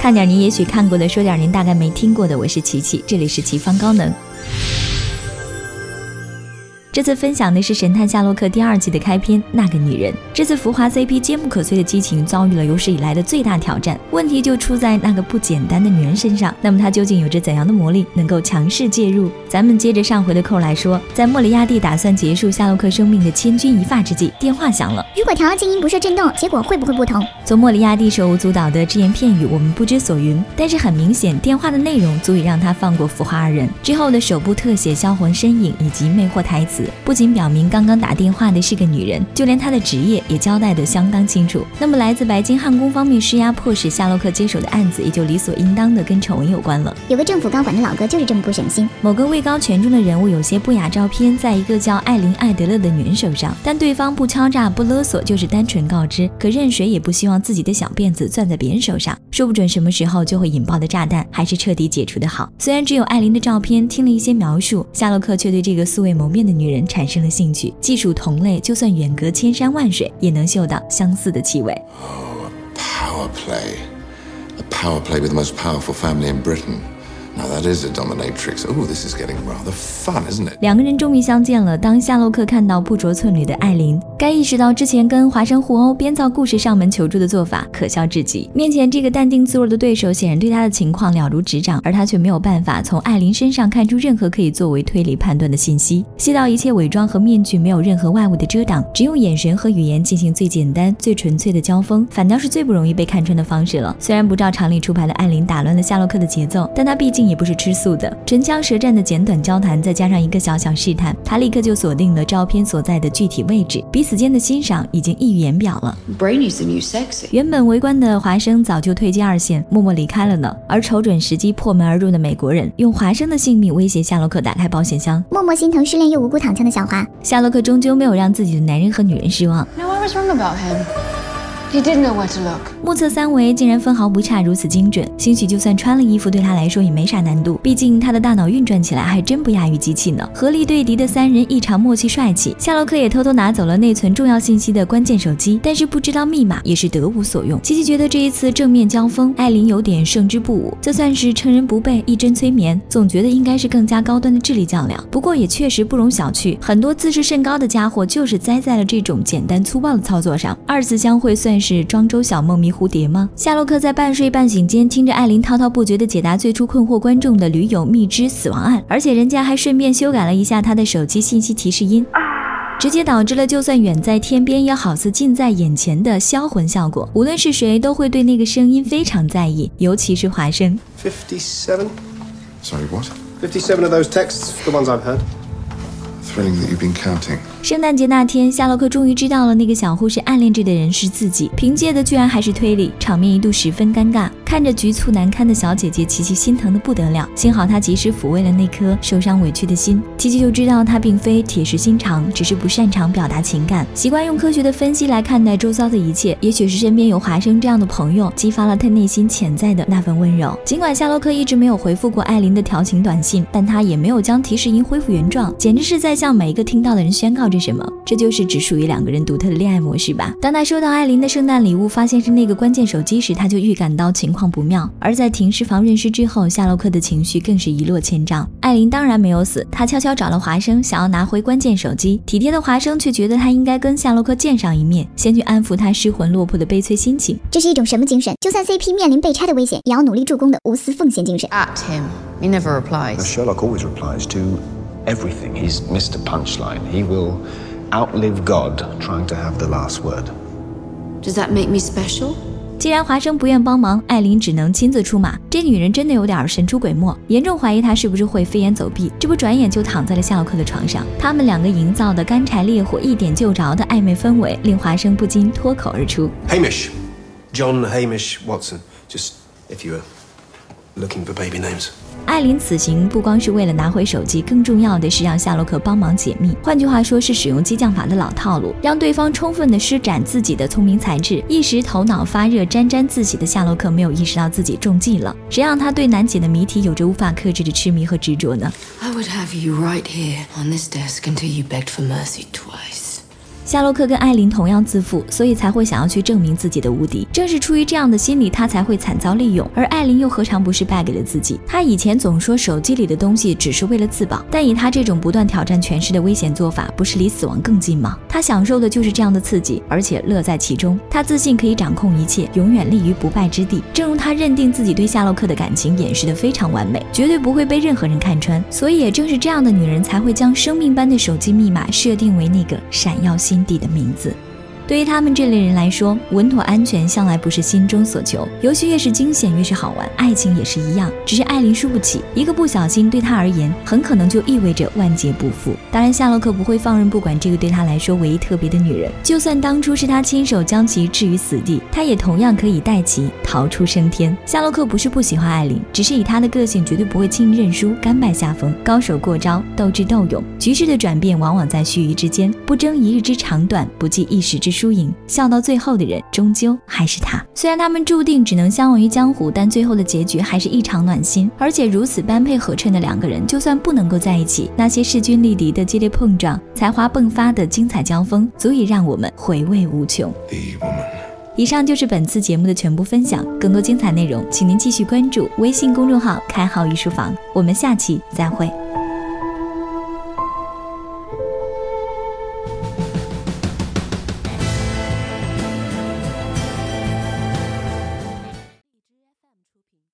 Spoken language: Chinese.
看点您也许看过的，说点您大概没听过的。我是琪琪，这里是奇方高能。这次分享的是《神探夏洛克》第二季的开篇，那个女人。这次浮华 CP 坚不可摧的激情遭遇了有史以来的最大挑战，问题就出在那个不简单的女人身上。那么她究竟有着怎样的魔力，能够强势介入？咱们接着上回的扣来说，在莫里亚蒂打算结束夏洛克生命的千钧一发之际，电话响了。如果调了静音不设震动，结果会不会不同？从莫里亚蒂手舞足蹈的只言片语，我们不知所云。但是很明显，电话的内容足以让他放过浮华二人。之后的手部特写、销魂身影以及魅惑台词，不仅表明。刚刚打电话的是个女人，就连她的职业也交代得相当清楚。那么，来自白金汉宫方面施压，迫使夏洛克接手的案子，也就理所应当的跟丑闻有关了。有个政府高管的老哥就是这么不省心。某个位高权重的人物有些不雅照片，在一个叫艾琳·艾德勒的女人手上，但对方不敲诈、不勒索，就是单纯告知。可任谁也不希望自己的小辫子攥在别人手上，说不准什么时候就会引爆的炸弹，还是彻底解除的好。虽然只有艾琳的照片，听了一些描述，夏洛克却对这个素未谋面的女人人产生了兴趣。技术同类，就算远隔千山万水，也能嗅到相似的气味。Oh, a power play. A power play with the most powerful family in Britain. That is a dominatrix. Oh, this is getting rather fun, isn't it? 两个人终于相见了。当夏洛克看到不着寸缕的艾琳，该意识到之前跟华生互殴、编造故事上门求助的做法可笑至极。面前这个淡定自若的对手，显然对他的情况了如指掌，而他却没有办法从艾琳身上看出任何可以作为推理判断的信息。细到一切伪装和面具没有任何外物的遮挡，只用眼神和语言进行最简单、最纯粹的交锋，反倒是最不容易被看穿的方式了。虽然不照常理出牌的艾琳打乱了夏洛克的节奏，但他毕竟也不是吃素的。唇枪舌战的简短交谈，再加上一个小小试探，他立刻就锁定了照片所在的具体位置，彼此。间的欣赏已经溢于言表了。原本围观的华生早就退居二线，默默离开了呢。而瞅准时机破门而入的美国人，用华生的性命威胁夏洛克打开保险箱。默默心疼失恋又无辜躺枪的小华，夏洛克终究没有让自己的男人和女人失望。目测三维竟然分毫不差，如此精准。兴许就算穿了衣服，对他来说也没啥难度。毕竟他的大脑运转起来还真不亚于机器呢。合力对敌的三人异常默契帅气。夏洛克也偷偷拿走了内存重要信息的关键手机，但是不知道密码也是得无所用。琪琪觉得这一次正面交锋，艾琳有点胜之不武。这算是趁人不备，一针催眠。总觉得应该是更加高端的智力较量。不过也确实不容小觑，很多自视甚高的家伙就是栽在了这种简单粗暴的操作上。二次相会算。是庄周小梦迷蝴蝶吗？夏洛克在半睡半醒间，听着艾琳滔滔不绝地解答最初困惑观众的驴友蜜汁死亡案，而且人家还顺便修改了一下他的手机信息提示音，直接导致了就算远在天边，也好似近在眼前的销魂效果。无论是谁，都会对那个声音非常在意，尤其是华生。Fifty-seven. Sorry, what? Fifty-seven of those texts, the ones I've heard. Thrilling that you've been counting. 圣诞节那天，夏洛克终于知道了那个小护士暗恋着的人是自己，凭借的居然还是推理，场面一度十分尴尬。看着局促难堪的小姐姐，琪琪心疼的不得了。幸好她及时抚慰了那颗受伤委屈的心，琪琪就知道她并非铁石心肠，只是不擅长表达情感，习惯用科学的分析来看待周遭的一切。也许是身边有华生这样的朋友，激发了他内心潜在的那份温柔。尽管夏洛克一直没有回复过艾琳的调情短信，但他也没有将提示音恢复原状，简直是在向每一个听到的人宣告着什么。这就是只属于两个人独特的恋爱模式吧。当他收到艾琳的圣诞礼物，发现是那个关键手机时，他就预感到情况。不妙，而在停尸房认尸之后，夏洛克的情绪更是一落千丈。艾琳当然没有死，他悄悄找了华生，想要拿回关键手机。体贴的华生却觉得他应该跟夏洛克见上一面，先去安抚他失魂落魄的悲催心情。这是一种什么精神？就算 CP 面临被拆的危险，也要努力助攻的无私奉献精神。At him, he never replies. Sherlock always replies to everything. He's Mr. Punchline. He will outlive God trying to have the last word. Does that make me special? 既然华生不愿帮忙，艾琳只能亲自出马。这女人真的有点神出鬼没，严重怀疑她是不是会飞檐走壁。这不，转眼就躺在了夏洛克的床上。他们两个营造的干柴烈火、一点就着的暧昧氛围，令华生不禁脱口而出：“Hamish, John Hamish Watson. Just if you were looking for baby names.” 艾琳此行不光是为了拿回手机，更重要的是让夏洛克帮忙解密。换句话说，是使用激将法的老套路，让对方充分的施展自己的聪明才智。一时头脑发热、沾沾自喜的夏洛克没有意识到自己中计了。谁让他对难解的谜题有着无法克制的痴迷和执着呢 i would have you right here on this desk until you beg for mercy twice？夏洛克跟艾琳同样自负，所以才会想要去证明自己的无敌。正是出于这样的心理，他才会惨遭利用。而艾琳又何尝不是败给了自己？他以前总说手机里的东西只是为了自保，但以他这种不断挑战权势的危险做法，不是离死亡更近吗？他享受的就是这样的刺激，而且乐在其中。他自信可以掌控一切，永远立于不败之地。正如他认定自己对夏洛克的感情掩饰的非常完美，绝对不会被任何人看穿。所以也正是这样的女人，才会将生命般的手机密码设定为那个闪耀心底的名字。对于他们这类人来说，稳妥安全向来不是心中所求。游戏越是惊险，越是好玩。爱情也是一样，只是艾琳输不起，一个不小心对他而言，很可能就意味着万劫不复。当然，夏洛克不会放任不管这个对他来说唯一特别的女人，就算当初是他亲手将其置于死地，他也同样可以带其逃出升天。夏洛克不是不喜欢艾琳，只是以他的个性，绝对不会轻易认输、甘拜下风。高手过招，斗智斗勇，局势的转变往往在须臾之间，不争一日之长短，不计一时之。输赢，笑到最后的人终究还是他。虽然他们注定只能相忘于江湖，但最后的结局还是异常暖心。而且如此般配合衬的两个人，就算不能够在一起，那些势均力敌的激烈碰撞，才华迸发的精彩交锋，足以让我们回味无穷。以上就是本次节目的全部分享，更多精彩内容，请您继续关注微信公众号“开号御书房”。我们下期再会。